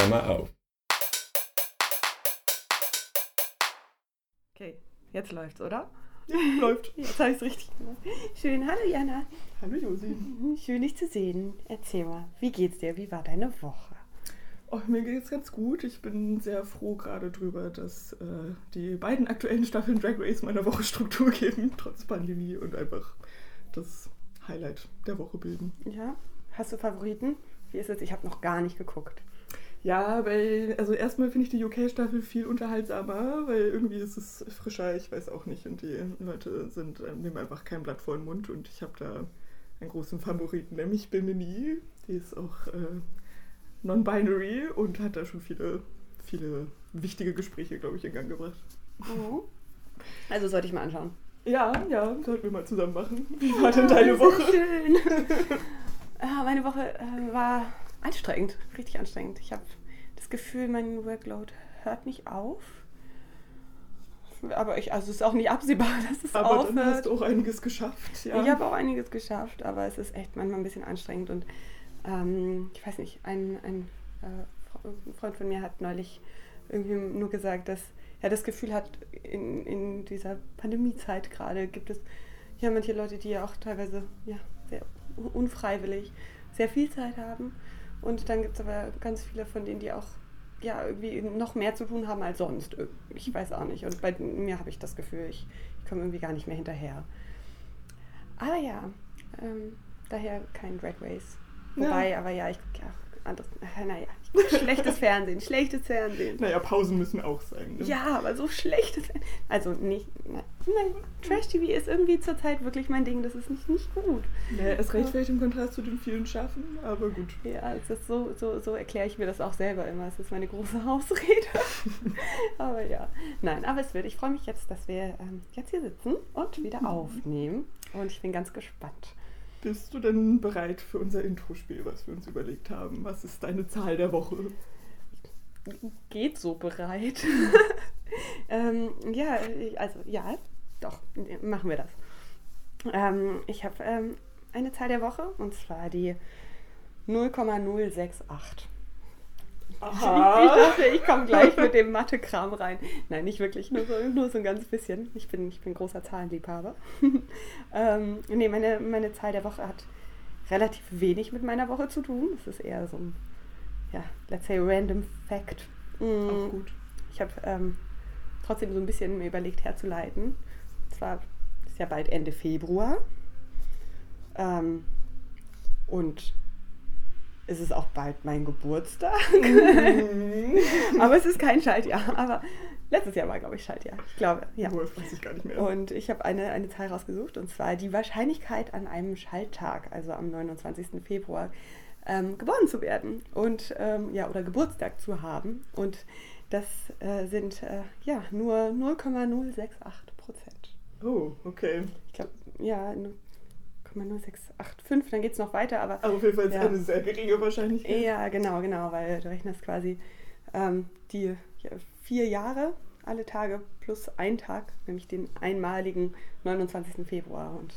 Klammer auf. Okay, jetzt läuft's, oder? Ja, läuft. Jetzt habe ich es richtig gemacht. Schön, hallo Jana. Hallo Josi. Schön, dich zu sehen. Erzähl mal, wie geht's dir? Wie war deine Woche? Oh, mir geht's ganz gut. Ich bin sehr froh gerade drüber, dass äh, die beiden aktuellen Staffeln Drag Race meiner Woche Struktur geben, trotz Pandemie und einfach das Highlight der Woche bilden. Ja, hast du Favoriten? Wie ist es? Ich habe noch gar nicht geguckt. Ja, weil, also erstmal finde ich die UK-Staffel viel unterhaltsamer, weil irgendwie ist es frischer, ich weiß auch nicht. Und die Leute sind, äh, nehmen einfach kein Blatt vor den Mund und ich habe da einen großen Favoriten, nämlich Bimini. Die ist auch äh, non-binary und hat da schon viele, viele wichtige Gespräche, glaube ich, in Gang gebracht. Mhm. Also sollte ich mal anschauen. Ja, ja, sollten wir mal zusammen machen. Wie war denn deine Woche? Schön. ja, meine Woche äh, war anstrengend, richtig anstrengend. Ich habe das Gefühl, mein Workload hört nicht auf. Aber ich, also es ist auch nicht absehbar, dass es Aber aufhört. dann hast du auch einiges geschafft. Ja. Ich habe auch einiges geschafft, aber es ist echt manchmal ein bisschen anstrengend. Und ähm, ich weiß nicht, ein, ein äh, Freund von mir hat neulich irgendwie nur gesagt, dass er das Gefühl hat, in, in dieser Pandemiezeit gerade gibt es ja manche Leute, die ja auch teilweise ja, sehr unfreiwillig sehr viel Zeit haben. Und dann gibt es aber ganz viele von denen, die auch ja, irgendwie noch mehr zu tun haben als sonst. Ich weiß auch nicht. Und bei mir habe ich das Gefühl, ich, ich komme irgendwie gar nicht mehr hinterher. Aber ja, ähm, daher kein Drag Race. Wobei, ja. aber ja, ich gucke ja auch anderes. Naja, schlechtes Fernsehen, schlechtes Fernsehen. Naja, Pausen müssen auch sein. Ne? Ja, aber so schlechtes Fernsehen. Also nicht. Nein, nein Trash-TV ist irgendwie zurzeit wirklich mein Ding. Das ist nicht, nicht gut. Naja, es recht vielleicht im Kontrast zu den vielen Schaffen, aber gut. Ja, es ist so, so, so erkläre ich mir das auch selber immer. Es ist meine große Ausrede. aber ja. Nein, aber es wird. Ich freue mich jetzt, dass wir ähm, jetzt hier sitzen und wieder aufnehmen. Und ich bin ganz gespannt. Bist du denn bereit für unser Intro-Spiel, was wir uns überlegt haben? Was ist deine Zahl der Woche? Geht so bereit. ähm, ja, also ja, doch, machen wir das. Ähm, ich habe ähm, eine Zahl der Woche und zwar die 0,068. Aha. Ich dachte, ich komme gleich mit dem Mathe-Kram rein. Nein, nicht wirklich, nur so, nur so ein ganz bisschen. Ich bin, ich bin großer Zahlenliebhaber. ähm, nee, meine, meine Zahl der Woche hat relativ wenig mit meiner Woche zu tun. Es ist eher so ein, ja, let's say random fact. Mhm. Auch gut. Ich habe ähm, trotzdem so ein bisschen mir überlegt herzuleiten. Und zwar ist ja bald Ende Februar. Ähm, und es ist auch bald mein Geburtstag. Mhm. aber es ist kein Schaltjahr. Aber letztes Jahr war, glaube ich, Schaltjahr. Ich glaube, ja. Oh, das weiß ich gar nicht mehr. Und ich habe eine, eine Zahl rausgesucht, und zwar die Wahrscheinlichkeit an einem Schalttag, also am 29. Februar, ähm, geboren zu werden. Und, ähm, ja, oder Geburtstag zu haben. Und das äh, sind, äh, ja, nur 0,068 Prozent. Oh, okay. Ich glaube, ja, 0,0685, dann geht es noch weiter, aber. Aber auf jeden Fall ist ja. eine sehr geringe Wahrscheinlichkeit. Ja, genau, genau, weil du rechnest quasi ähm, die ja, vier Jahre, alle Tage plus ein Tag, nämlich den einmaligen 29. Februar. Und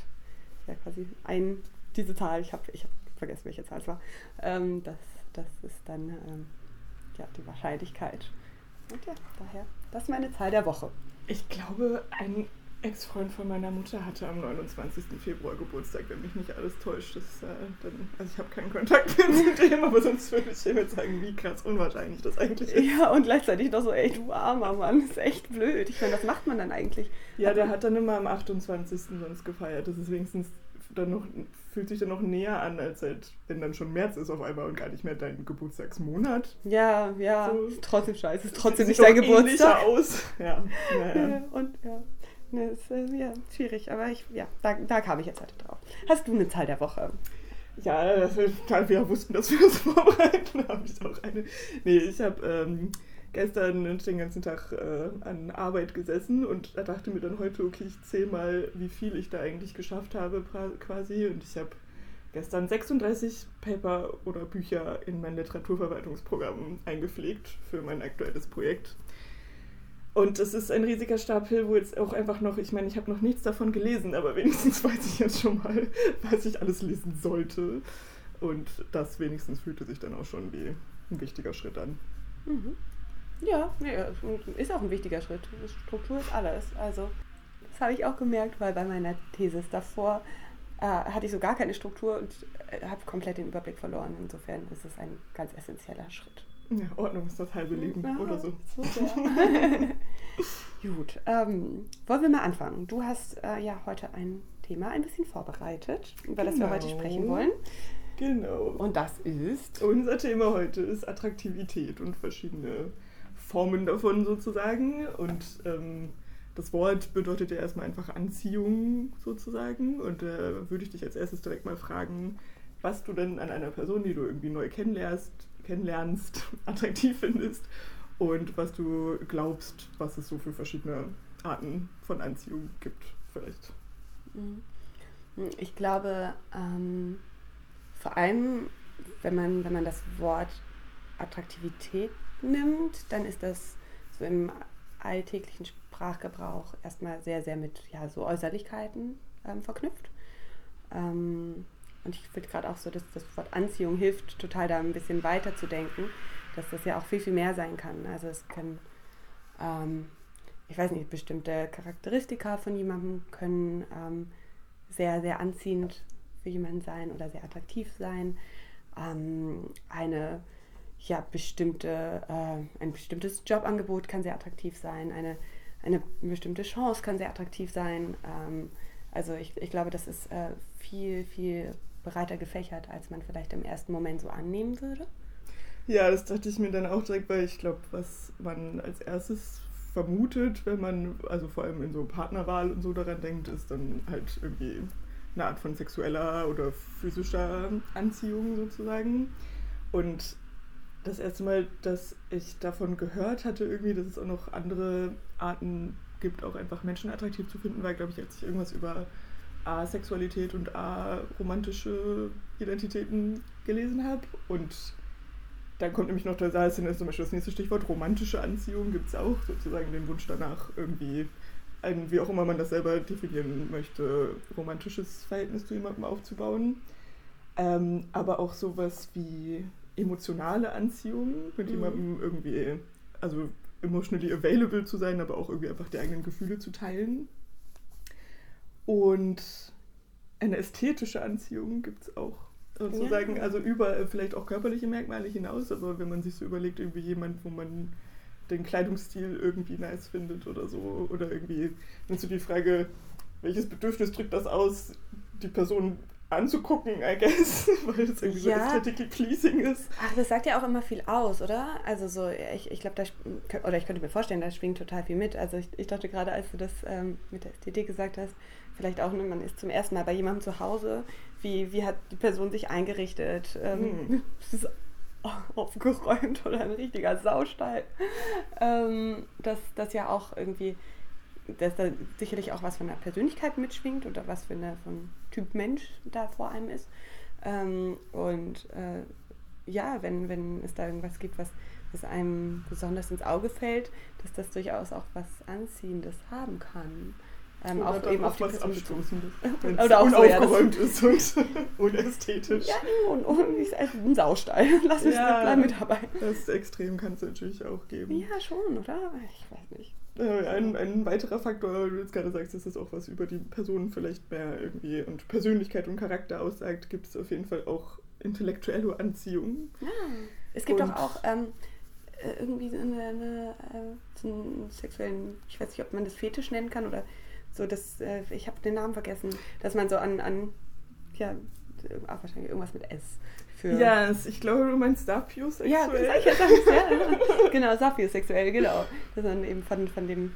ja, quasi ein, diese Zahl, ich habe ich hab vergessen, welche Zahl es war, ähm, das, das ist dann ähm, ja, die Wahrscheinlichkeit. Und ja, daher, das ist meine Zahl der Woche. Ich glaube, ein Ex-Freund von meiner Mutter hatte am 29. Februar Geburtstag, wenn mich nicht alles täuscht. Das, äh, dann, also ich habe keinen Kontakt mehr zu dem, aber sonst würde ich dir sagen, wie krass unwahrscheinlich das eigentlich ist. Ja, und gleichzeitig noch so, ey, du armer Mann, ist echt blöd. Ich meine, was macht man dann eigentlich? Ja, aber der hat dann immer am 28. sonst gefeiert. Das ist wenigstens dann noch, fühlt sich dann noch näher an, als halt, wenn dann schon März ist auf einmal und gar nicht mehr dein Geburtstagsmonat. Ja, ja, so. ist trotzdem scheiße, ist trotzdem nicht dein Geburtstag. aus. Ja, ja, ja. und ja. Ne, ist ja schwierig, aber ich, ja, da, da kam ich jetzt heute drauf. Hast du eine Zahl der Woche? Ja, da wir wussten, dass wir das vorbereiten, habe ich auch eine. Nee, ich habe ähm, gestern den ganzen Tag äh, an Arbeit gesessen und da dachte mir dann heute, okay, ich zähle mal, wie viel ich da eigentlich geschafft habe quasi. Und ich habe gestern 36 Paper oder Bücher in mein Literaturverwaltungsprogramm eingepflegt für mein aktuelles Projekt. Und es ist ein riesiger Stapel, wo jetzt auch einfach noch, ich meine, ich habe noch nichts davon gelesen, aber wenigstens weiß ich jetzt schon mal, was ich alles lesen sollte. Und das wenigstens fühlte sich dann auch schon wie ein wichtiger Schritt an. Mhm. Ja, nee, ist auch ein wichtiger Schritt. Struktur ist alles. Also, das habe ich auch gemerkt, weil bei meiner Thesis davor äh, hatte ich so gar keine Struktur und äh, habe komplett den Überblick verloren. Insofern ist es ein ganz essentieller Schritt. Ja, Ordnung ist das halbe Leben ja, oder so. so Gut, ähm, wollen wir mal anfangen. Du hast äh, ja heute ein Thema ein bisschen vorbereitet, über genau. das wir heute genau. sprechen wollen. Genau. Und das ist? Unser Thema heute ist Attraktivität und verschiedene Formen davon sozusagen. Und ähm, das Wort bedeutet ja erstmal einfach Anziehung sozusagen. Und da äh, würde ich dich als erstes direkt mal fragen, was du denn an einer Person, die du irgendwie neu kennenlernst, kennenlernst attraktiv findest und was du glaubst, was es so für verschiedene Arten von Anziehung gibt, vielleicht. Mhm. Ich glaube, ähm, vor allem, wenn man, wenn man das Wort Attraktivität nimmt, dann ist das so im alltäglichen Sprachgebrauch erstmal sehr, sehr mit ja, so Äußerlichkeiten ähm, verknüpft. Ähm, und ich finde gerade auch so, dass das Wort Anziehung hilft, total da ein bisschen weiter zu denken, dass das ja auch viel, viel mehr sein kann. Also es können, ähm, ich weiß nicht, bestimmte Charakteristika von jemandem können ähm, sehr, sehr anziehend für jemanden sein oder sehr attraktiv sein. Ähm, eine ja, bestimmte, äh, ein bestimmtes Jobangebot kann sehr attraktiv sein, eine, eine bestimmte Chance kann sehr attraktiv sein. Ähm, also ich, ich glaube, das ist äh, viel, viel breiter gefächert, als man vielleicht im ersten Moment so annehmen würde. Ja, das dachte ich mir dann auch direkt, weil ich glaube, was man als erstes vermutet, wenn man, also vor allem in so Partnerwahl und so daran denkt, ist dann halt irgendwie eine Art von sexueller oder physischer Anziehung sozusagen. Und das erste Mal, dass ich davon gehört hatte, irgendwie, dass es auch noch andere Arten gibt, auch einfach Menschen attraktiv zu finden, war, glaube ich, als ich irgendwas über Asexualität und aromantische Identitäten gelesen habe. Und dann kommt nämlich noch der Saal, zum Beispiel das nächste Stichwort, romantische Anziehung gibt es auch, sozusagen den Wunsch danach, irgendwie ein, wie auch immer man das selber definieren möchte, romantisches Verhältnis zu jemandem aufzubauen. Ähm, aber auch sowas wie emotionale Anziehung, mit mhm. jemandem irgendwie, also emotionally available zu sein, aber auch irgendwie einfach die eigenen Gefühle zu teilen. Und eine ästhetische Anziehung gibt es auch. Sozusagen, ja. also über vielleicht auch körperliche Merkmale hinaus, aber wenn man sich so überlegt, irgendwie jemand, wo man den Kleidungsstil irgendwie nice findet oder so, oder irgendwie, dann so die Frage, welches Bedürfnis drückt das aus, die Person anzugucken, I guess, weil das irgendwie ja. so aesthetically pleasing ist. Ach, das sagt ja auch immer viel aus, oder? Also so, ich, ich glaube, da, oder ich könnte mir vorstellen, da schwingt total viel mit. Also ich, ich dachte gerade, als du das ähm, mit der Ästhetik gesagt hast, vielleicht auch, ne, man ist zum ersten Mal bei jemandem zu Hause, wie, wie hat die Person sich eingerichtet? Ähm, hm. Ist aufgeräumt oder ein richtiger Saustall? Ähm, dass das ja auch irgendwie dass da sicherlich auch was von der Persönlichkeit mitschwingt oder was für eine von Typ Mensch da vor einem ist. Ähm, und äh, ja, wenn, wenn es da irgendwas gibt, was, was einem besonders ins Auge fällt, dass das durchaus auch was Anziehendes haben kann. Ähm, oder auch eben auf die was Abstoßendes. Oder auch unaufgeräumt so, ja, ist und unästhetisch. Ja, und, und, ist ein Saustall. Lass mich ja, mit dabei. Das Extrem kann es natürlich auch geben. Ja, schon, oder? Ich weiß nicht. Äh, ein, ein weiterer Faktor, weil du jetzt gerade sagst, dass das auch was über die Person vielleicht mehr irgendwie und Persönlichkeit und Charakter aussagt, gibt es auf jeden Fall auch intellektuelle Anziehung. Ja. Es gibt und doch auch ähm, äh, irgendwie so, eine, eine, äh, so einen sexuellen, ich weiß nicht, ob man das Fetisch nennen kann oder so, dass äh, ich habe den Namen vergessen, dass man so an, an ja, ach, wahrscheinlich irgendwas mit S für. Ja, ich glaube, du meinst sapiosexuell. Ja, ich ja. genau, sapiosexuell, genau. Dass man eben von, von dem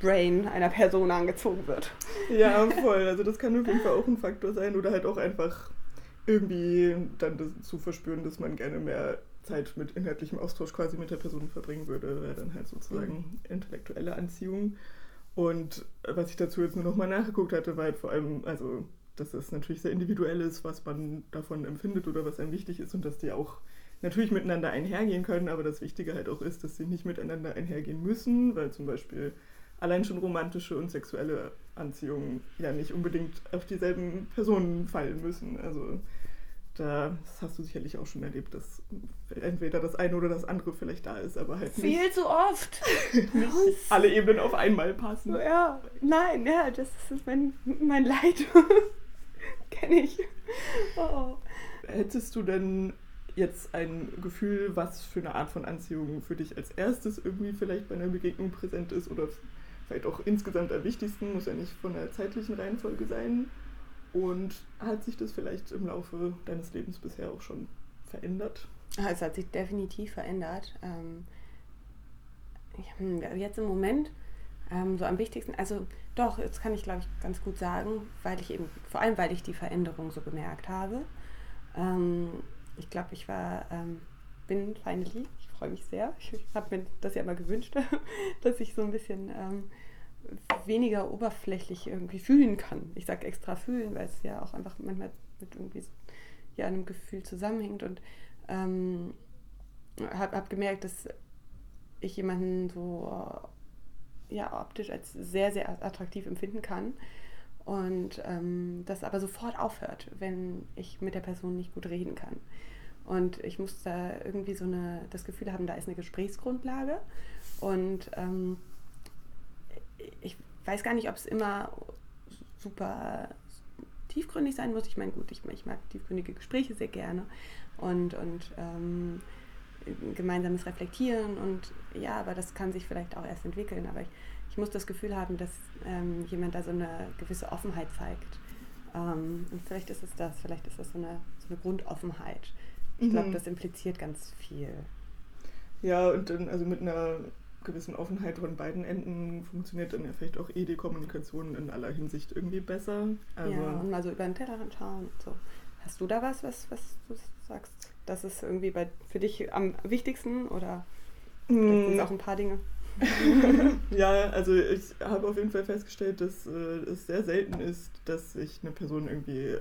Brain einer Person angezogen wird. Ja, voll. Also das kann auf jeden Fall auch ein Faktor sein oder halt auch einfach irgendwie dann das zu verspüren, dass man gerne mehr Zeit mit inhaltlichem Austausch quasi mit der Person verbringen würde, wäre dann halt sozusagen intellektuelle Anziehung. Und was ich dazu jetzt nur noch mal nachgeguckt hatte, war halt vor allem, also dass es natürlich sehr individuell ist, was man davon empfindet oder was einem wichtig ist und dass die auch natürlich miteinander einhergehen können, aber das Wichtige halt auch ist, dass sie nicht miteinander einhergehen müssen, weil zum Beispiel allein schon romantische und sexuelle Anziehungen ja nicht unbedingt auf dieselben Personen fallen müssen. Also da, das hast du sicherlich auch schon erlebt, dass entweder das eine oder das andere vielleicht da ist, aber halt Viel nicht, zu oft. nicht alle Ebenen auf einmal passen. Ja, nein, ja, das ist mein, mein Leid. Kenne ich. Oh. Hättest du denn jetzt ein Gefühl, was für eine Art von Anziehung für dich als erstes irgendwie vielleicht bei einer Begegnung präsent ist oder vielleicht auch insgesamt am wichtigsten, muss ja nicht von der zeitlichen Reihenfolge sein? Und hat sich das vielleicht im Laufe deines Lebens bisher auch schon verändert? Ah, Es hat sich definitiv verändert. Ähm, hm, jetzt im Moment ähm, so am wichtigsten, also doch, jetzt kann ich glaube ich ganz gut sagen, weil ich eben, vor allem weil ich die Veränderung so bemerkt habe. Ähm, ich glaube, ich war, ähm, bin finally, ich freue mich sehr. Ich habe mir das ja immer gewünscht, dass ich so ein bisschen ähm, weniger oberflächlich irgendwie fühlen kann. Ich sage extra fühlen, weil es ja auch einfach manchmal mit irgendwie ja, einem Gefühl zusammenhängt und ähm, habe hab gemerkt, dass ich jemanden so ja, optisch als sehr, sehr attraktiv empfinden kann und ähm, das aber sofort aufhört, wenn ich mit der Person nicht gut reden kann. Und ich muss da irgendwie so eine, das Gefühl haben, da ist eine Gesprächsgrundlage und ähm, ich weiß gar nicht, ob es immer super tiefgründig sein muss. Ich meine, gut, ich, ich mag tiefgründige Gespräche sehr gerne und, und ähm, gemeinsames Reflektieren und ja, aber das kann sich vielleicht auch erst entwickeln. Aber ich, ich muss das Gefühl haben, dass ähm, jemand da so eine gewisse Offenheit zeigt. Ähm, und vielleicht ist es das, vielleicht ist das so eine, so eine Grundoffenheit. Ich glaube, Mhm. das impliziert ganz viel. Ja, und dann, also mit einer gewissen Offenheit von beiden Enden funktioniert dann ja vielleicht auch eh die Kommunikation in aller Hinsicht irgendwie besser. Also, ja, und mal so über den Tellerrand schauen. Und so. Hast du da was, was, was du sagst? Das ist irgendwie bei, für dich am wichtigsten oder vielleicht sind es Mm, auch ein paar Dinge? ja, also ich habe auf jeden Fall festgestellt, dass äh, es sehr selten ist, dass ich eine Person irgendwie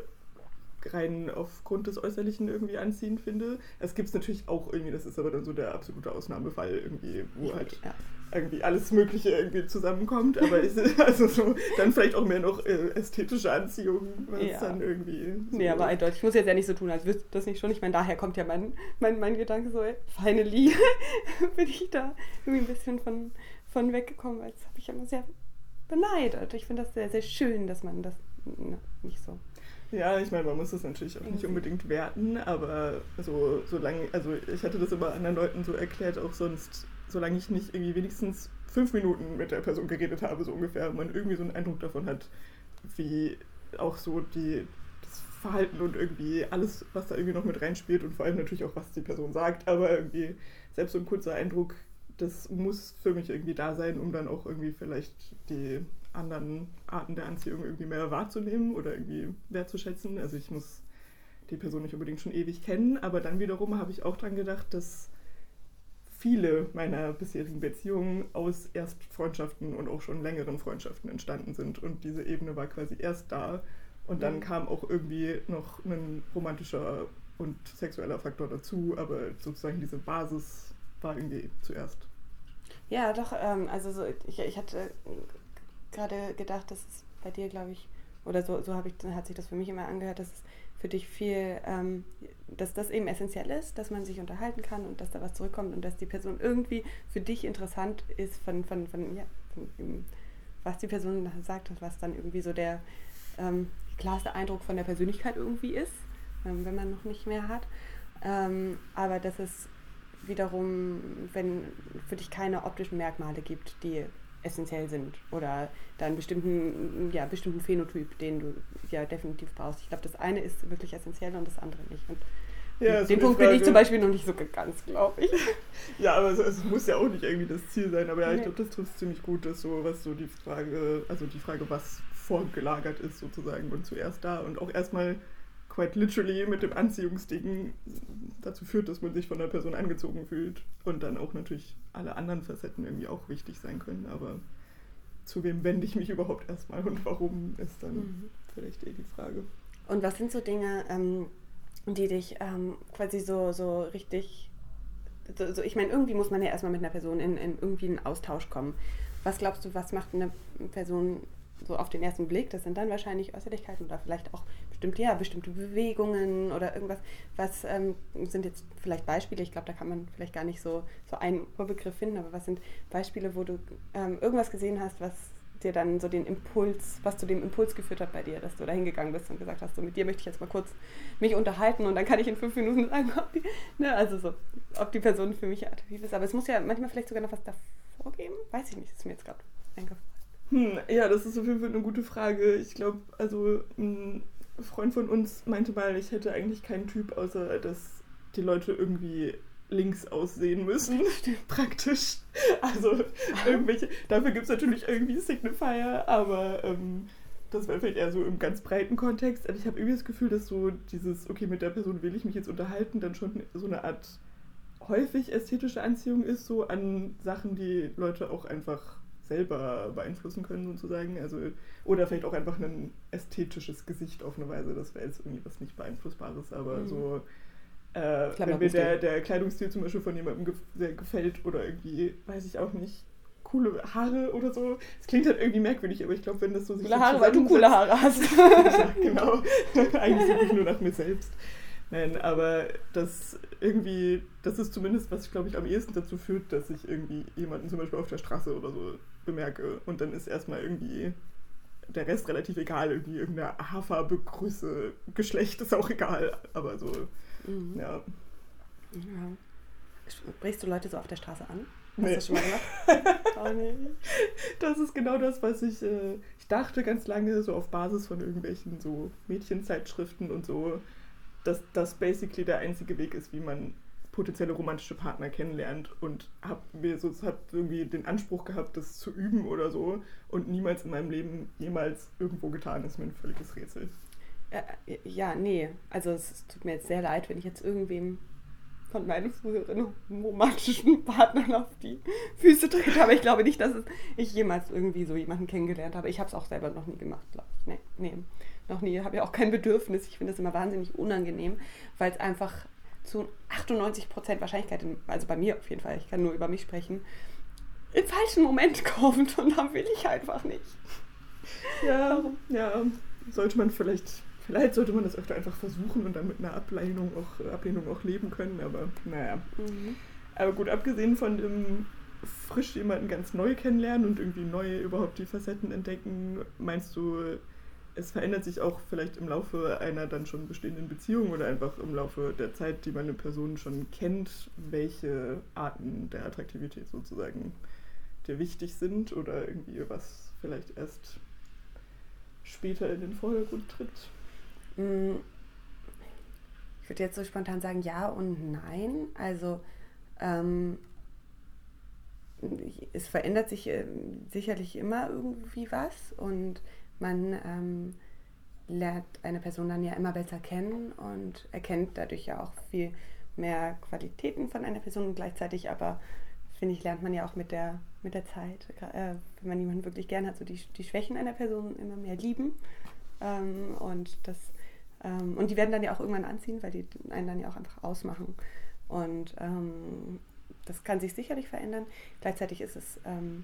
rein aufgrund des Äußerlichen irgendwie anziehend finde. Es gibt es natürlich auch irgendwie, das ist aber dann so der absolute Ausnahmefall irgendwie, wo halt ja. irgendwie alles Mögliche irgendwie zusammenkommt, aber ist also so dann vielleicht auch mehr noch äh, ästhetische Anziehung, was Ja. dann irgendwie. So Nee, aber eindeutig. Ich muss jetzt ja nicht so tun, als wüsste das nicht schon. Ich meine, daher kommt ja mein, mein, mein Gedanke so, finally bin ich da irgendwie ein bisschen von, von weggekommen, weil das habe ich immer sehr beneidet. Ich finde das sehr, sehr schön, dass man das na, nicht so. Ja, ich meine, man muss das natürlich auch nicht Irgendwie. unbedingt werten, aber so, solange, also ich hatte das immer anderen Leuten so erklärt, auch sonst, solange ich nicht irgendwie wenigstens fünf Minuten mit der Person geredet habe, so ungefähr, und man irgendwie so einen Eindruck davon hat, wie auch so die, das Verhalten und irgendwie alles, was da irgendwie noch mit reinspielt und vor allem natürlich auch, was die Person sagt, aber irgendwie selbst so ein kurzer Eindruck, das muss für mich irgendwie da sein, um dann auch irgendwie vielleicht die anderen Arten der Anziehung irgendwie mehr wahrzunehmen oder irgendwie wertzuschätzen. Also ich muss die Person nicht unbedingt schon ewig kennen, aber dann wiederum habe ich auch dran gedacht, dass viele meiner bisherigen Beziehungen aus Erstfreundschaften und auch schon längeren Freundschaften entstanden sind und diese Ebene war quasi erst da und dann Mhm. kam auch irgendwie noch ein romantischer und sexueller Faktor dazu, aber sozusagen diese Basis war irgendwie zuerst. Ja, doch, ähm, also so, ich, ich hatte gerade gedacht, dass es bei dir, glaube ich, oder so, so habe ich, hat sich das für mich immer angehört, dass es für dich viel, ähm, dass das eben essentiell ist, dass man sich unterhalten kann und dass da was zurückkommt und dass die Person irgendwie für dich interessant ist von, von, von, ja, von was die Person sagt und was dann irgendwie so der ähm, klarste Eindruck von der Persönlichkeit irgendwie ist, ähm, wenn man noch nicht mehr hat. Ähm, aber dass es wiederum, wenn für dich keine optischen Merkmale gibt, die essentiell sind oder da einen bestimmten, ja, bestimmten Phänotyp, den du ja definitiv brauchst. Ich glaube, das eine ist wirklich essentiell und das andere nicht. Und Ja, den Punkt bin ich Frage- zum Beispiel noch nicht so ganz, glaube ich. Ja, aber es, es muss ja auch nicht irgendwie das Ziel sein. Aber ja, ich Nee. glaube, das trifft ziemlich gut, dass so, was so die Frage, also die Frage, was vorgelagert ist sozusagen und zuerst da und auch erstmal quite literally mit dem Anziehungsding dazu führt, dass man sich von der Person angezogen fühlt und dann auch natürlich alle anderen Facetten irgendwie auch wichtig sein können. Aber zu wem wende ich mich überhaupt erstmal und warum ist dann Mhm. vielleicht eh die Frage. Und was sind so Dinge, ähm, die dich ähm, quasi so, so richtig. So, so, ich meine, irgendwie muss man ja erstmal mit einer Person in, in irgendwie einen Austausch kommen. Was glaubst du, was macht eine Person so auf den ersten Blick? Das sind dann wahrscheinlich Äußerlichkeiten oder vielleicht auch bestimmte, ja, bestimmte Bewegungen oder irgendwas. Was ähm, sind jetzt vielleicht Beispiele? Ich glaube, da kann man vielleicht gar nicht so, so einen Begriff finden, aber was sind Beispiele, wo du ähm, irgendwas gesehen hast, was dir dann so den Impuls, was zu dem Impuls geführt hat bei dir, dass du da hingegangen bist und gesagt hast, so mit dir möchte ich jetzt mal kurz mich unterhalten und dann kann ich in fünf Minuten sagen, ob die, ne, also so, ob die Person für mich attraktiv ist. Aber es muss ja manchmal vielleicht sogar noch was davor geben. Weiß ich nicht, ist mir jetzt gerade eingefallen. Hm, ja, das ist auf jeden Fall eine gute Frage. Ich glaube, also ein Freund von uns meinte mal, ich hätte eigentlich keinen Typ, außer dass die Leute irgendwie links aussehen müssen, praktisch. Also irgendwelche, dafür gibt es natürlich irgendwie Signifier, aber ähm, das wäre vielleicht eher so im ganz breiten Kontext. Aber ich habe irgendwie das Gefühl, dass so dieses, okay, mit der Person will ich mich jetzt unterhalten, dann schon so eine Art häufig ästhetische Anziehung ist, so an Sachen, die Leute auch einfach selber beeinflussen können, sozusagen. Also, oder vielleicht auch einfach ein ästhetisches Gesicht auf eine Weise. Das wäre jetzt irgendwie was nicht Beeinflussbares, aber mhm. so äh, wenn mir der, der Kleidungsstil zum Beispiel von jemandem ge sehr gefällt oder irgendwie, weiß ich auch nicht, coole Haare oder so. Es klingt halt irgendwie merkwürdig, aber ich glaube, wenn das so sich. Coole Haare, weil du coole Haare hast. ja, genau. Eigentlich suche ich nur nach mir selbst. Nein, aber das irgendwie, das ist zumindest, was ich glaube ich am ehesten dazu führt, dass ich irgendwie jemanden zum Beispiel auf der Straße oder so bemerke und dann ist erstmal irgendwie der Rest relativ egal, irgendwie irgendeine Haarfarbe, Größe, Geschlecht ist auch egal, aber so Mhm. Ja. ja. Sprichst du Leute so auf der Straße an? Hast nee. du das schon mal gemacht? oh, nee. Das ist genau das, was ich, äh, ich dachte ganz lange, so auf Basis von irgendwelchen so Mädchenzeitschriften und so, dass das basically der einzige Weg ist, wie man potenzielle romantische Partner kennenlernt und habe mir so hab irgendwie den Anspruch gehabt, das zu üben oder so und niemals in meinem Leben jemals irgendwo getan. Das ist mir ein völliges Rätsel. Äh, ja, nee. Also es tut mir jetzt sehr leid, wenn ich jetzt irgendwem von meinen früheren romantischen Partnern auf die Füße trete. Aber ich glaube nicht, dass ich jemals irgendwie so jemanden kennengelernt habe. Ich habe es auch selber noch nie gemacht, glaube ich. Nee, nee, noch nie. Habe ja auch kein Bedürfnis. Ich finde es immer wahnsinnig unangenehm, weil es einfach zu 98 Prozent Wahrscheinlichkeit, also bei mir auf jeden Fall, ich kann nur über mich sprechen, im falschen Moment kommt und dann will ich einfach nicht. Ja, ja, sollte man vielleicht Vielleicht sollte man das öfter einfach versuchen und dann mit einer Ablehnung auch, Ablehnung auch leben können, aber naja. Mhm. Aber gut, abgesehen von dem frisch jemanden ganz neu kennenlernen und irgendwie neu überhaupt die Facetten entdecken, meinst du, es verändert sich auch vielleicht im Laufe einer dann schon bestehenden Beziehung oder einfach im Laufe der Zeit, die man eine Person schon kennt, welche Arten der Attraktivität sozusagen dir wichtig sind oder irgendwie was vielleicht erst später in den Vordergrund tritt? Mm, ich würde jetzt so spontan sagen ja und nein. Also ähm, es verändert sich äh, sicherlich immer irgendwie was und man ähm, lernt eine Person dann ja immer besser kennen und erkennt dadurch ja auch viel mehr Qualitäten von einer Person und gleichzeitig aber finde ich, lernt man ja auch mit der, mit der Zeit, äh, wenn man jemanden wirklich gern hat, so die, die Schwächen einer Person immer mehr lieben. Ähm, und das ähm, und die werden dann ja auch irgendwann anziehen, weil die einen dann ja auch einfach ausmachen. Und ähm, das kann sich sicherlich verändern. Gleichzeitig ist es ähm,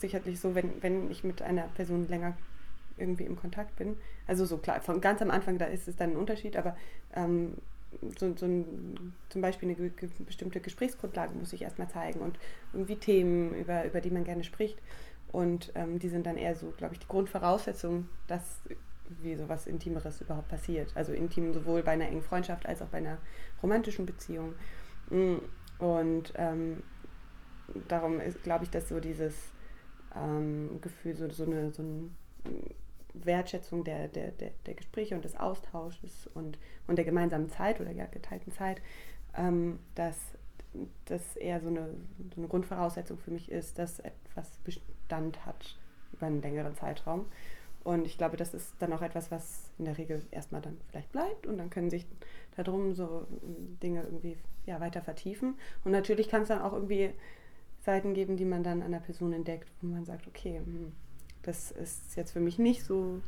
sicherlich so, wenn, wenn ich mit einer Person länger irgendwie im Kontakt bin. Also so klar, von ganz am Anfang, da ist es dann ein Unterschied, aber ähm, so, so ein, zum Beispiel eine ge bestimmte Gesprächsgrundlage muss ich erstmal zeigen und irgendwie Themen, über, über die man gerne spricht. Und ähm, die sind dann eher so, glaube ich, die Grundvoraussetzung, dass wie sowas Intimeres überhaupt passiert. Also intim sowohl bei einer engen Freundschaft als auch bei einer romantischen Beziehung. Mm, und ähm, darum glaube ich, dass so dieses ähm, Gefühl, so, so, eine, so eine Wertschätzung der, der, der, der Gespräche und des Austausches und, und der gemeinsamen Zeit oder ja, geteilten Zeit, ähm, dass das eher so eine, so eine Grundvoraussetzung für mich ist, dass etwas Bestand hat über einen längeren Zeitraum. Und ich glaube, das ist dann auch etwas, was in der Regel erstmal dann vielleicht bleibt und dann können sich darum so Dinge irgendwie ja, weiter vertiefen. Und natürlich kann es dann auch irgendwie Seiten geben, die man dann an der Person entdeckt, wo man sagt, okay, hm, das ist jetzt für mich nicht so,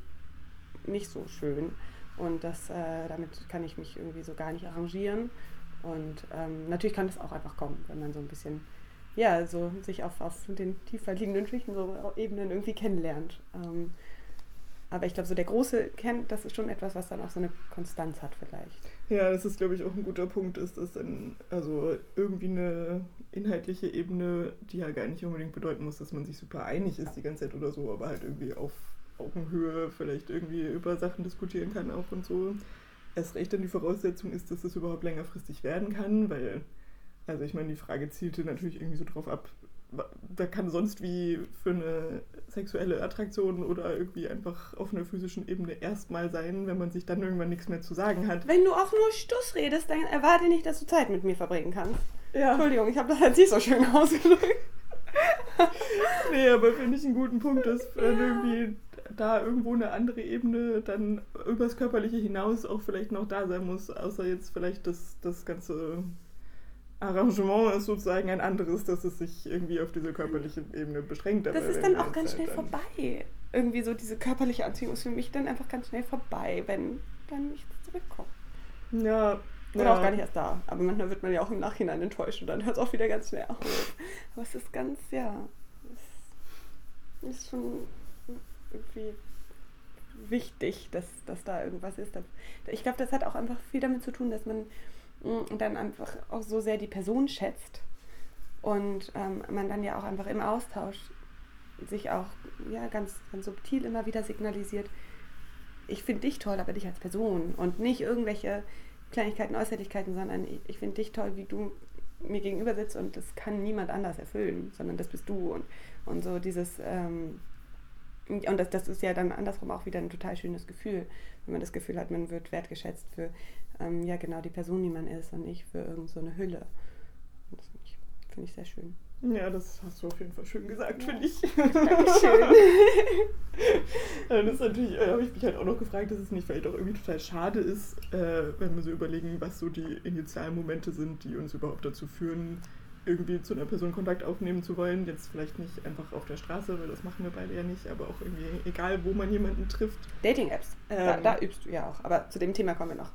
nicht so schön. Und das, äh, damit kann ich mich irgendwie so gar nicht arrangieren. Und ähm, natürlich kann das auch einfach kommen, wenn man so ein bisschen, ja, so sich auf, auf den tiefer liegenden Schichten, so Ebenen irgendwie kennenlernt. Ähm, aber ich glaube, so der große Kern, das ist schon etwas, was dann auch so eine Konstanz hat vielleicht. Ja, das ist, glaube ich, auch ein guter Punkt, ist das dann also irgendwie eine inhaltliche Ebene, die ja gar nicht unbedingt bedeuten muss, dass man sich super einig ist die ganze Zeit oder so, aber halt irgendwie auf Augenhöhe vielleicht irgendwie über Sachen diskutieren kann auch und so. Erst recht dann die Voraussetzung ist, dass es überhaupt längerfristig werden kann, weil, also ich meine, die Frage zielte natürlich irgendwie so drauf ab, da kann sonst wie für eine sexuelle Attraktion oder irgendwie einfach auf einer physischen Ebene erstmal sein, wenn man sich dann irgendwann nichts mehr zu sagen hat. Wenn du auch nur Stuss redest, dann erwarte nicht, dass du Zeit mit mir verbringen kannst. Ja. Entschuldigung, ich habe das jetzt nicht so schön ausgedrückt. nee, aber finde ich einen guten Punkt, dass ja. irgendwie da irgendwo eine andere Ebene dann übers Körperliche hinaus auch vielleicht noch da sein muss, außer jetzt vielleicht das, das ganze Arrangement ist sozusagen ein anderes, dass es sich irgendwie auf diese körperliche Ebene beschränkt. Das ist dann auch ganz schnell vorbei. Irgendwie so diese körperliche Anziehung ist für mich dann einfach ganz schnell vorbei, wenn dann nichts zurückkommt. Ja. Oder ja. auch gar nicht erst da. Aber manchmal wird man ja auch im Nachhinein enttäuscht und dann hört es auch wieder ganz schnell auf. Aber es ist ganz, ja, es ist schon irgendwie wichtig, dass, dass da irgendwas ist. Ich glaube, das hat auch einfach viel damit zu tun, dass man und dann einfach auch so sehr die Person schätzt und ähm, man dann ja auch einfach im Austausch sich auch ja, ganz, ganz subtil immer wieder signalisiert, ich finde dich toll, aber dich als Person und nicht irgendwelche Kleinigkeiten, Äußerlichkeiten, sondern ich, ich finde dich toll, wie du mir gegenüber sitzt und das kann niemand anders erfüllen, sondern das bist du und, und so dieses ähm, und das, das ist ja dann andersrum auch wieder ein total schönes Gefühl, wenn man das Gefühl hat, man wird wertgeschätzt für ähm, ja genau die Person, die man ist und nicht für irgendeine so Hülle. das finde ich, find ich sehr schön. Ja, das hast du auf jeden Fall schön gesagt, ja. finde ich. Dankeschön. das ist natürlich, äh, habe ich mich halt auch noch gefragt, dass es nicht vielleicht auch irgendwie total schade ist, äh, wenn wir so überlegen, was so die initialen Momente sind, die uns überhaupt dazu führen, irgendwie zu einer Person Kontakt aufnehmen zu wollen. Jetzt vielleicht nicht einfach auf der Straße, weil das machen wir beide ja nicht, aber auch irgendwie egal, wo man jemanden trifft. Dating-Apps, ähm, da, da, übst du ja auch, aber zu dem Thema kommen wir noch.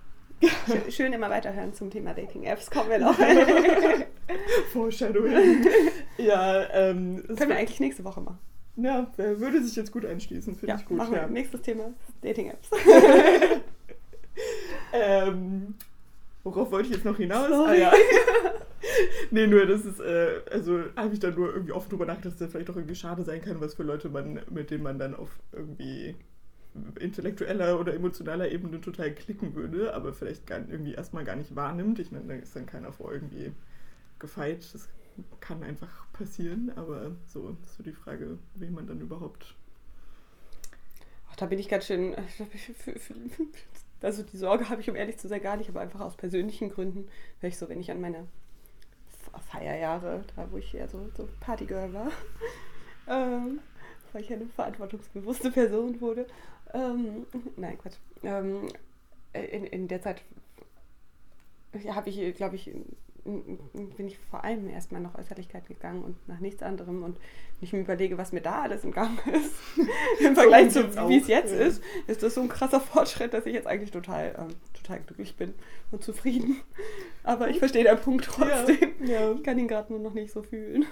Schön immer weiterhören zum Thema Dating-Apps. Kommen wir noch. Foreshadowing. ja, ähm, Können wir eigentlich nächste Woche machen. Ja, würde sich jetzt gut einschließen, finde ja, ich gut. Machen wir. Nächstes Thema: Dating-Apps. ähm, worauf wollte ich jetzt noch hinaus? Sorry. Ah, ja. nee, nur das ist, äh, also habe ich dann nur irgendwie oft drüber nachgedacht, dass das vielleicht auch irgendwie schade sein kann, was für Leute man, mit denen man dann auf irgendwie intellektueller oder emotionaler Ebene total klicken würde, aber vielleicht gar, irgendwie erstmal gar nicht wahrnimmt. Ich meine, da ist dann keiner vor irgendwie gefeit. Das kann einfach passieren, aber so ist so die Frage, wen man dann überhaupt. Ach, da bin ich ganz schön. Also die Sorge habe ich, um ehrlich zu sein, gar nicht, aber einfach aus persönlichen Gründen, weil ich so, wenn ich an meine Feierjahre, da wo ich eher so, so Partygirl war, ähm, weil ich eine verantwortungsbewusste Person wurde ähm, nein, Quatsch. Ähm, in, in der Zeit habe ich, glaube ich, bin ich vor allem erstmal nach Äußerlichkeit gegangen und nach nichts anderem und ich mir überlege, was mir da alles im Gang ist. Im Vergleich so zu wie es jetzt ja. ist, ist das so ein krasser Fortschritt, dass ich jetzt eigentlich total, ähm, total glücklich bin und zufrieden. Aber ich verstehe den Punkt trotzdem. Ja, ja. Ich kann ihn gerade nur noch nicht so fühlen.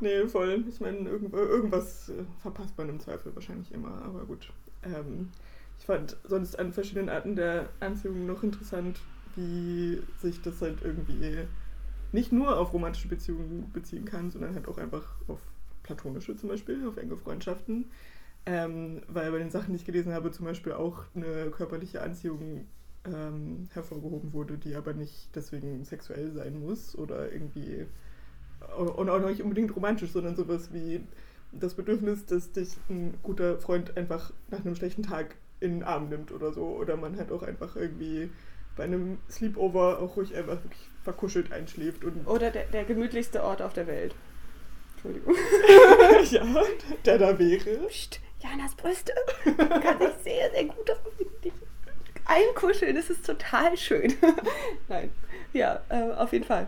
Nee, voll. Ich meine, irgend, irgendwas äh, verpasst man im Zweifel wahrscheinlich immer, aber gut. Ähm, ich fand sonst an verschiedenen Arten der Anziehung noch interessant, wie sich das halt irgendwie nicht nur auf romantische Beziehungen beziehen kann, sondern halt auch einfach auf platonische zum Beispiel, auf enge Freundschaften. Ähm, weil bei den Sachen, die ich gelesen habe, zum Beispiel auch eine körperliche Anziehung ähm, hervorgehoben wurde, die aber nicht deswegen sexuell sein muss oder irgendwie und auch nicht unbedingt romantisch, sondern sowas wie das Bedürfnis, dass dich ein guter Freund einfach nach einem schlechten Tag in den Arm nimmt oder so. Oder man halt auch einfach irgendwie bei einem Sleepover auch ruhig einfach wirklich verkuschelt einschläft. Und oder der, der gemütlichste Ort auf der Welt. Entschuldigung. ja, der da wäre. Psst, Janas Brüste. Kann sich sehr, sehr gut auf einkuscheln. Das ist total schön. Nein. Ja, äh, auf jeden Fall.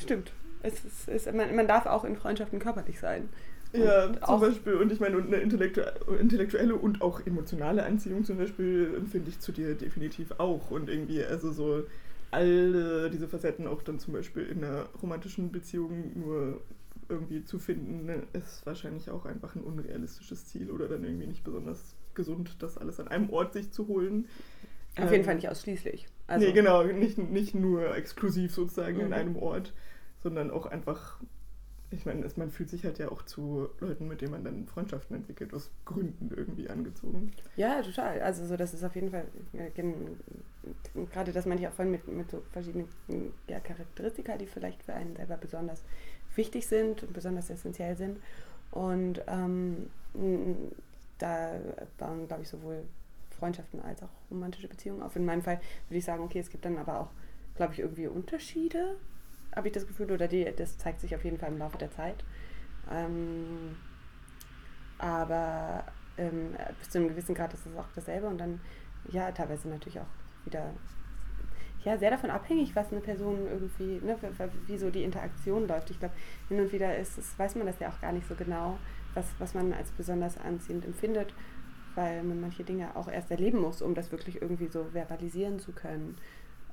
Stimmt. Es ist, es, man, man darf auch in Freundschaften körperlich sein. Ja, zum Beispiel, und ich meine, und eine intellektuelle und auch emotionale Anziehung zum Beispiel empfinde ich zu dir definitiv auch. Und irgendwie, also so alle diese Facetten auch dann zum Beispiel in einer romantischen Beziehung nur irgendwie zu finden, ne, ist wahrscheinlich auch einfach ein unrealistisches Ziel oder dann irgendwie nicht besonders gesund, das alles an einem Ort sich zu holen. Auf jeden ähm, Fall nicht ausschließlich. Also nee, genau, nicht, nicht nur exklusiv sozusagen mhm. in einem Ort, sondern auch einfach ich meine, man fühlt sich halt ja auch zu Leuten, mit denen man dann Freundschaften entwickelt, aus Gründen irgendwie angezogen. Ja, total. Also so, das ist auf jeden Fall, gerade das meine ich auch vorhin mit, mit so verschiedenen ja, Charakteristika, die vielleicht für einen selber besonders wichtig sind und besonders essentiell sind. Und ähm, da bauen, glaube ich, sowohl Freundschaften als auch romantische Beziehungen auf. In meinem Fall würde ich sagen, okay, es gibt dann aber auch, glaube ich, irgendwie Unterschiede habe ich das Gefühl, oder die, das zeigt sich auf jeden Fall im Laufe der Zeit. Ähm, aber ähm, bis zu einem gewissen Grad ist es auch dasselbe und dann, ja, teilweise natürlich auch wieder ja, sehr davon abhängig, was eine Person irgendwie, ne, wie so die Interaktion läuft. Ich glaube, hin und wieder ist es, weiß man das ja auch gar nicht so genau, was, was man als besonders anziehend empfindet, weil man manche Dinge auch erst erleben muss, um das wirklich irgendwie so verbalisieren zu können.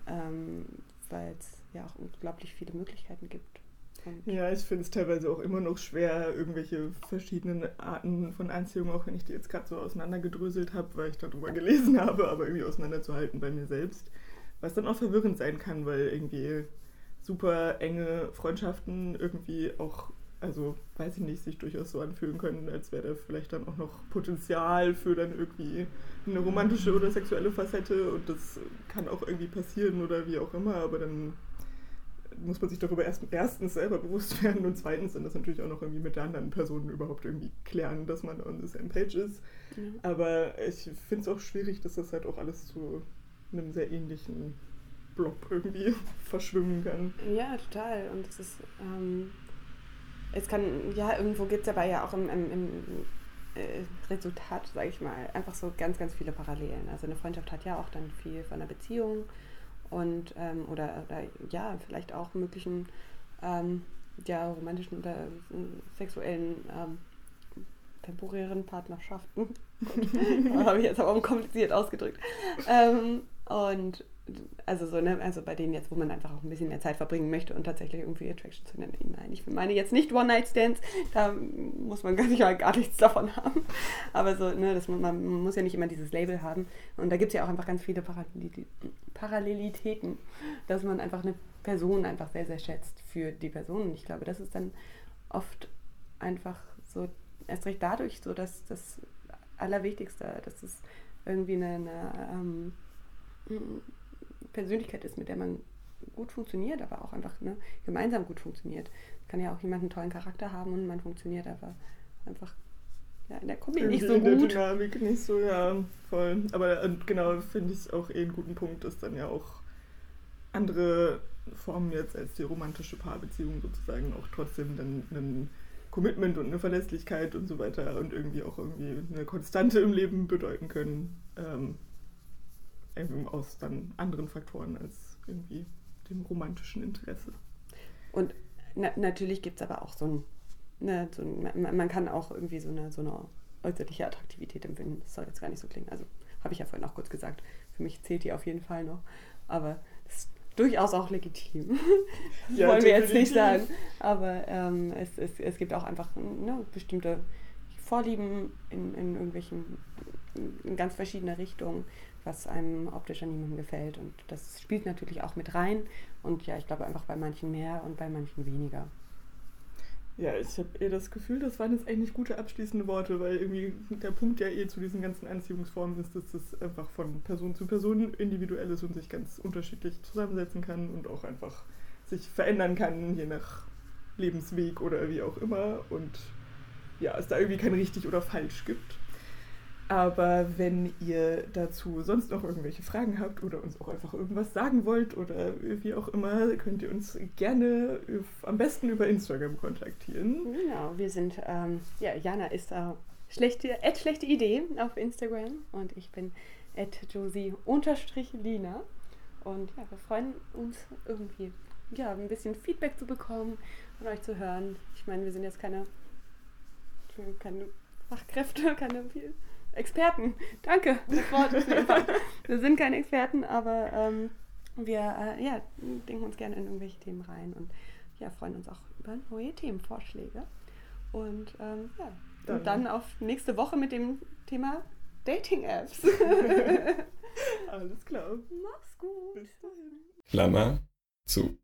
Ähm, weil es ja auch unglaublich viele Möglichkeiten gibt. Und ja, ich finde es teilweise auch immer noch schwer, irgendwelche verschiedenen Arten von Anziehung, auch wenn ich die jetzt gerade so auseinandergedröselt habe, weil ich darüber gelesen habe, aber irgendwie auseinanderzuhalten bei mir selbst. Was dann auch verwirrend sein kann, weil irgendwie super enge Freundschaften irgendwie auch, also weiß ich nicht, sich durchaus so anfühlen können, als wäre da vielleicht dann auch noch Potenzial für dann irgendwie eine romantische oder sexuelle Facette und das kann auch irgendwie passieren oder wie auch immer, aber dann muss man sich darüber erst, erstens selber bewusst werden und zweitens dann das natürlich auch noch irgendwie mit der anderen Person überhaupt irgendwie klären, dass man on the same page ist. Mhm. Aber ich finde es auch schwierig, dass das halt auch alles zu einem sehr ähnlichen Blob irgendwie verschwimmen kann. Ja, total. Und es ist, ähm, es kann, ja, irgendwo gibt es aber ja auch im, im, im äh, Resultat, sage ich mal, einfach so ganz, ganz viele Parallelen. Also eine Freundschaft hat ja auch dann viel von einer Beziehung und ähm, oder, oder ja, vielleicht auch möglichen ähm, ja, romantischen oder äh, sexuellen ähm, temporären Partnerschaften. habe ich jetzt aber kompliziert ausgedrückt. Ähm, und also so, ne, also bei denen jetzt, wo man einfach auch ein bisschen mehr Zeit verbringen möchte und tatsächlich irgendwie Attraction zu nennen. Nein, ich meine jetzt nicht One-Night-Stands, da muss man gar nicht gar nichts davon haben. Aber so, ne, das, man, muss ja nicht immer dieses Label haben. Und da gibt es ja auch einfach ganz viele Parallelitäten, dass man einfach eine Person einfach sehr, sehr schätzt für die Person. Und ich glaube, das ist dann oft einfach so, erst recht dadurch so, dass das Allerwichtigste, dass es irgendwie eine, eine ähm, Persönlichkeit ist, mit der man gut funktioniert, aber auch einfach ne, gemeinsam gut funktioniert. Kann ja auch jemand einen tollen Charakter haben und man funktioniert aber einfach ja, in der Kombi nicht so in der gut. Dynamik nicht so, ja, voll. Aber genau, finde ich auch eh einen guten Punkt, dass dann ja auch andere Formen jetzt als die romantische Paarbeziehung sozusagen auch trotzdem dann ein Commitment und eine Verlässlichkeit und so weiter und irgendwie auch irgendwie eine Konstante im Leben bedeuten können. Ähm, aus dann anderen Faktoren als irgendwie dem romantischen Interesse. Und na, natürlich gibt es aber auch so ein, ne, so ein, man kann auch irgendwie so eine, so eine äußerliche Attraktivität empfinden. Das soll jetzt gar nicht so klingen. Also habe ich ja vorhin auch kurz gesagt, für mich zählt die auf jeden Fall noch. Aber das ist durchaus auch legitim. das ja, wollen wir jetzt nicht sagen. Aber ähm, es, es, es gibt auch einfach ne, bestimmte Vorlieben in, in irgendwelchen, in ganz verschiedene Richtungen was einem optisch an niemandem gefällt. Und das spielt natürlich auch mit rein. Und ja, ich glaube einfach bei manchen mehr und bei manchen weniger. Ja, ich habe eher das Gefühl, das waren jetzt eigentlich gute abschließende Worte, weil irgendwie der Punkt ja eh zu diesen ganzen Anziehungsformen ist, dass das einfach von Person zu Person individuell ist und sich ganz unterschiedlich zusammensetzen kann und auch einfach sich verändern kann, je nach Lebensweg oder wie auch immer. Und ja, es da irgendwie kein richtig oder falsch gibt. Aber wenn ihr dazu sonst noch irgendwelche Fragen habt oder uns auch einfach irgendwas sagen wollt oder wie auch immer, könnt ihr uns gerne am besten über Instagram kontaktieren. Genau, wir sind, ähm, ja, Jana ist äh, schlechte, schlechte Idee auf Instagram und ich bin at josie-lina. Und ja, wir freuen uns irgendwie, ja, ein bisschen Feedback zu bekommen, von euch zu hören. Ich meine, wir sind jetzt keine, keine Fachkräfte, keine Experten. Danke, das Wort auf jeden Fall. Wir sind keine Experten, aber ähm, wir äh, ja, denken uns gerne in irgendwelche Themen rein und ja, freuen uns auch über neue Themenvorschläge. Und ähm, ja, dann. und dann auf nächste Woche mit dem Thema Dating-Apps. Alles klar. Mach's gut. Bis dahin. Klammer zu.